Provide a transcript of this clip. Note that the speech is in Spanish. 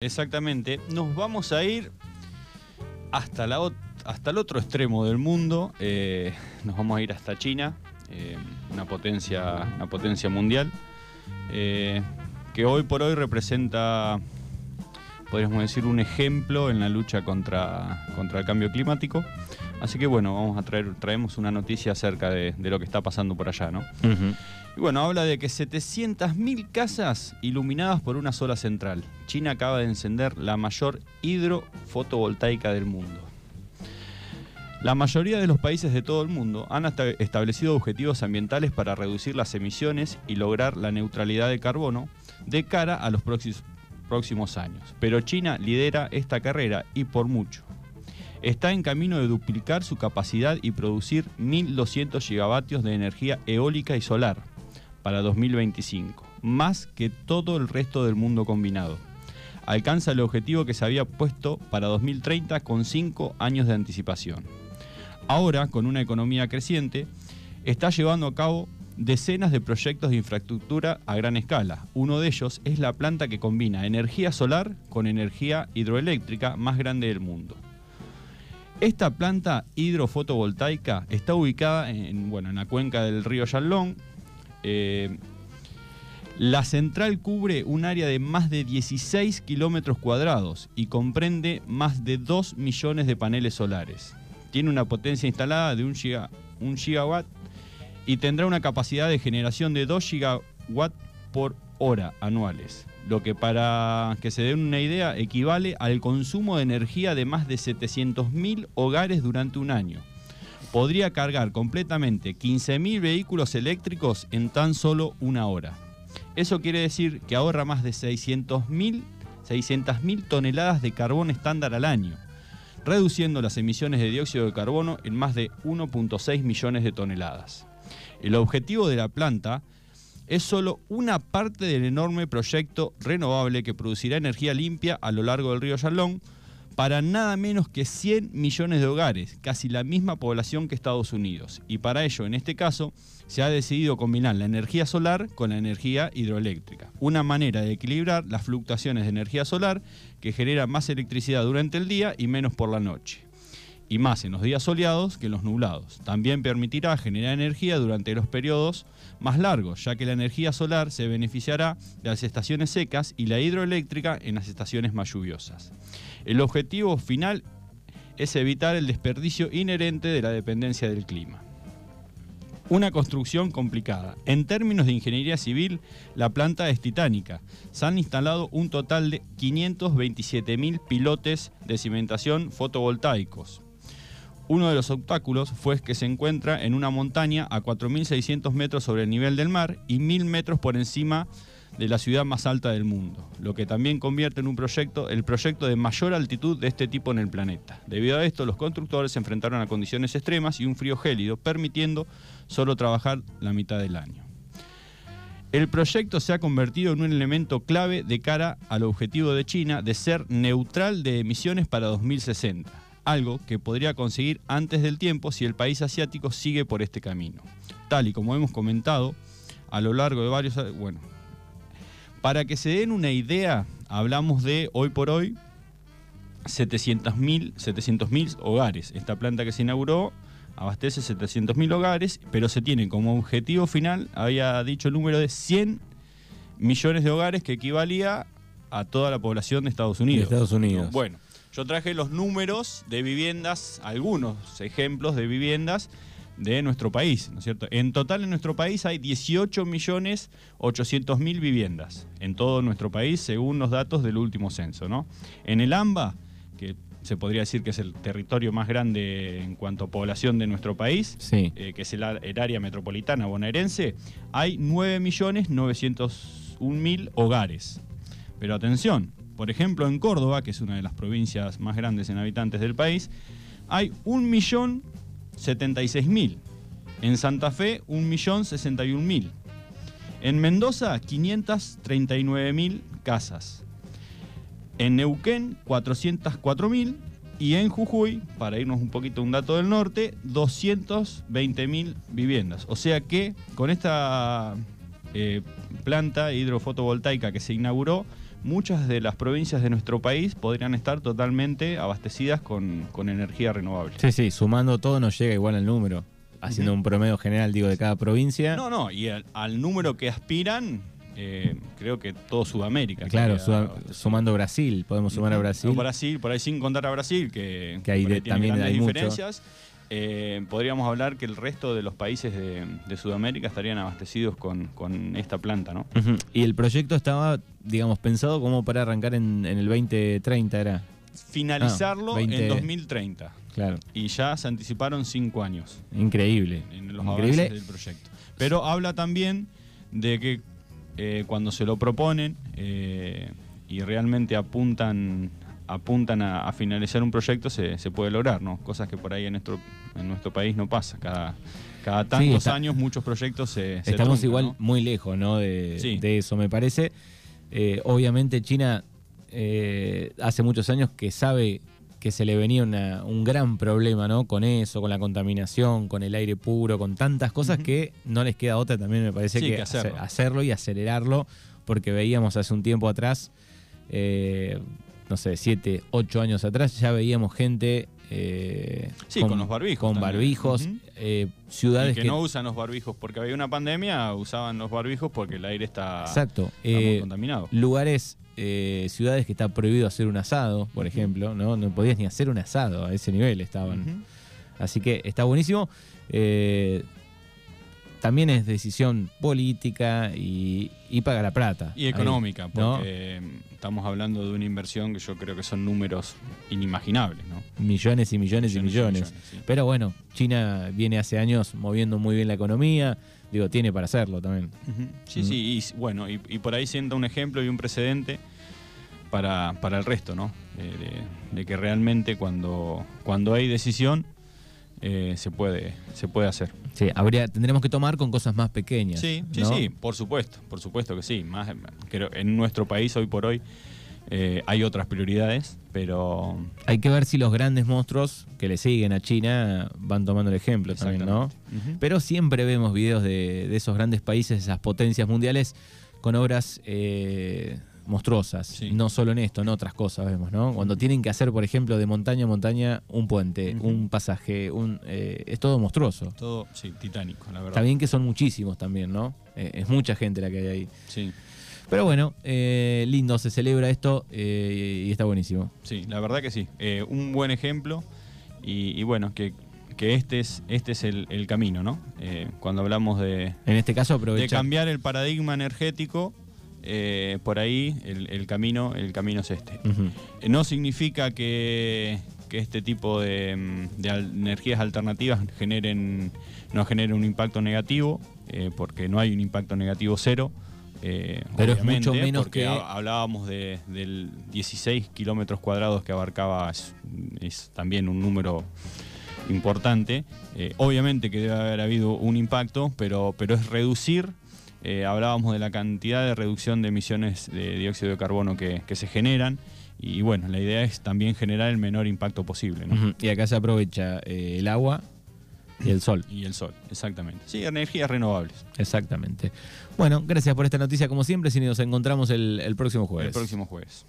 Exactamente. Nos vamos a ir hasta, la, hasta el otro extremo del mundo. eh, nos vamos a ir hasta China, eh, una, potencia, una potencia mundial, eh, que hoy por hoy representa, podríamos decir, un ejemplo en la lucha contra, contra el cambio climático. Así que bueno, vamos a traer, traemos una noticia acerca de, de lo que está pasando por allá, ¿no? Y bueno, habla de que 700.000 casas iluminadas por una sola central. China acaba de encender la mayor hidrofotovoltaica del mundo. La mayoría de los países de todo el mundo han establecido objetivos ambientales para reducir las emisiones y lograr la neutralidad de carbono de cara a los próximos años. Pero China lidera esta carrera y por mucho. Está en camino de duplicar su capacidad y producir 1.200 gigavatios de energía eólica y solar para 2025, más que todo el resto del mundo combinado. Alcanza el objetivo que se había puesto para 2030 con 5 años de anticipación. Ahora, con una economía creciente, está llevando a cabo decenas de proyectos de infraestructura a gran escala. Uno de ellos es la planta que combina energía solar con energía hidroeléctrica más grande del mundo. Esta planta hidrofotovoltaica está ubicada en, bueno, en la cuenca del río Yalón. Eh, la central cubre un área de más de 16 kilómetros cuadrados y comprende más de 2 millones de paneles solares. Tiene una potencia instalada de 1 giga, un gigawatt y tendrá una capacidad de generación de 2 gigawatts por hora anuales, lo que para que se den una idea equivale al consumo de energía de más de 700.000 hogares durante un año. Podría cargar completamente 15.000 vehículos eléctricos en tan solo una hora. Eso quiere decir que ahorra más de 600.000 600.000 toneladas de carbón estándar al año, reduciendo las emisiones de dióxido de carbono en más de 1.6 millones de toneladas. El objetivo de la planta es solo una parte del enorme proyecto renovable que producirá energía limpia a lo largo del río Yalón para nada menos que 100 millones de hogares, casi la misma población que Estados Unidos. Y para ello, en este caso, se ha decidido combinar la energía solar con la energía hidroeléctrica. Una manera de equilibrar las fluctuaciones de energía solar que genera más electricidad durante el día y menos por la noche y más en los días soleados que en los nublados. También permitirá generar energía durante los periodos más largos, ya que la energía solar se beneficiará de las estaciones secas y la hidroeléctrica en las estaciones más lluviosas. El objetivo final es evitar el desperdicio inherente de la dependencia del clima. Una construcción complicada. En términos de ingeniería civil, la planta es titánica. Se han instalado un total de 527.000 pilotes de cimentación fotovoltaicos. Uno de los obstáculos fue que se encuentra en una montaña a 4.600 metros sobre el nivel del mar y 1.000 metros por encima de la ciudad más alta del mundo, lo que también convierte en un proyecto, el proyecto de mayor altitud de este tipo en el planeta. Debido a esto, los constructores se enfrentaron a condiciones extremas y un frío gélido, permitiendo solo trabajar la mitad del año. El proyecto se ha convertido en un elemento clave de cara al objetivo de China de ser neutral de emisiones para 2060 algo que podría conseguir antes del tiempo si el país asiático sigue por este camino. Tal y como hemos comentado a lo largo de varios... Bueno, para que se den una idea, hablamos de hoy por hoy 700.000 700 hogares. Esta planta que se inauguró abastece 700.000 hogares, pero se tiene como objetivo final, había dicho el número de 100 millones de hogares que equivalía a toda la población de Estados Unidos. De Estados Unidos. Bueno, yo traje los números de viviendas, algunos ejemplos de viviendas de nuestro país, ¿no es cierto? En total en nuestro país hay 18 millones 800 mil viviendas en todo nuestro país, según los datos del último censo, ¿no? En el AMBA, que se podría decir que es el territorio más grande en cuanto a población de nuestro país, Sí. eh, que es el, el área metropolitana bonaerense, hay 9 millones 901 mil hogares. Pero atención, por ejemplo, en Córdoba, que es una de las provincias más grandes en habitantes del país, hay 1.076.000. En Santa Fe, 1.061.000. En Mendoza, 539.000 casas. En Neuquén, 404.000. Y en Jujuy, para irnos un poquito a un dato del norte, 220.000 viviendas. O sea que con esta eh, planta hidrofotovoltaica que se inauguró, muchas de las provincias de nuestro país podrían estar totalmente abastecidas con, con energía renovable. Sí, sí, sumando todo nos llega igual al número. Haciendo un promedio general, digo, de cada provincia. No, no, y al, al número que aspiran, eh, creo que todo Sudamérica. Claro, suma- sumando Brasil, podemos sumar a Brasil. No, Brasil, por ahí sin contar a Brasil, que, Que de- tiene también hay mucho. Eh, podríamos hablar que el resto de los países de, de Sudamérica estarían abastecidos con, con esta planta, ¿no? Y el proyecto estaba, digamos, pensado como para arrancar en, en el 2030, era. Finalizarlo Ah, 20. en 2030. Claro, Y ya se anticiparon cinco años increíble. en los Increíble. avances del proyecto. Pero habla también de que eh, cuando se lo proponen eh, y realmente apuntan apuntan a, a finalizar un proyecto se, se puede lograr, ¿no? Cosas que por ahí en nuestro, en nuestro país no pasa. Cada, cada tantos está- años muchos proyectos se, se Estamos truncan, igual ¿no? muy lejos, ¿no? De, Sí. de eso, me parece. Eh, obviamente China eh, hace muchos años que sabe que se le venía una- un gran problema, ¿no? Con eso, con la contaminación, con el aire puro, con tantas cosas que no les queda otra también, me parece, Sí, que, que hacerlo. hacer- hacerlo y acelerarlo, porque veíamos hace un tiempo atrás, eh, no sé, siete, ocho años atrás, ya veíamos gente... eh, Sí, con los barbijos Con también. barbijos, eh, ciudades Y que, no usan los barbijos porque había una pandemia, usaban los barbijos porque el aire está, Exacto. está muy eh, contaminado. lugares, ciudades que está prohibido hacer un asado, por ejemplo, ¿no? No podías ni hacer un asado, a ese nivel estaban. Así que está buenísimo. También es decisión política y, y paga la plata. Y Ahí, económica, ¿no? porque mm, estamos hablando de una inversión que yo creo que son números inimaginables, ¿no? Millones y millones y millones. sí. Pero bueno, China viene hace años moviendo muy bien la economía. Digo, tiene para hacerlo también. Sí, Mm. sí, y bueno, y, y por ahí sienta un ejemplo y un precedente para, para el resto, ¿no? Eh, de, de que realmente cuando, cuando hay decisión eh, se, puede, se puede hacer. Sí, habría, tendremos que tomar con cosas más pequeñas. Sí, sí, ¿no? sí, por supuesto, por supuesto que sí. Más, creo, en nuestro país hoy por hoy eh, hay otras prioridades, pero Hay que ver si los grandes monstruos que le siguen a China van tomando el ejemplo también, ¿no? Pero siempre vemos videos de, de esos grandes países, esas potencias mundiales, con obras eh, monstruosas. Sí. No solo en esto, en otras cosas vemos, ¿no? Cuando tienen que hacer, por ejemplo, de montaña a montaña un puente, un pasaje, un, eh, es todo monstruoso. Todo, sí, titánico, la verdad. Está bien que son muchísimos también, ¿no? Eh, es mucha gente la que hay ahí. Sí, Pero bueno, eh, lindo, se celebra esto y está buenísimo. sí, la verdad que sí. Un buen ejemplo y, y bueno, que, que este es, este es el, el camino, ¿no? Eh, cuando hablamos de, En este caso de aprovecha. cambiar el paradigma energético, eh, por ahí el, el camino, el camino es este. No significa que, que este tipo de, mm, de al- energías alternativas generen, no generen un impacto negativo, eh, porque no hay un impacto negativo cero. eh, Pero es mucho menos porque que- ha- hablábamos de, del 16 kilómetros cuadrados que abarcaba, es, es también un número importante. Eh, obviamente que debe haber habido un impacto, pero, pero es reducir. Eh, hablábamos de la cantidad de reducción de emisiones de dióxido de carbono que, que se generan. Y bueno, la idea es también generar el menor impacto posible. Y acá se aprovecha eh, el agua y el sol. Y el sol, exactamente. Sí, energías renovables. Exactamente. Bueno, gracias por esta noticia como siempre. Si nos encontramos el, el próximo jueves. El próximo jueves.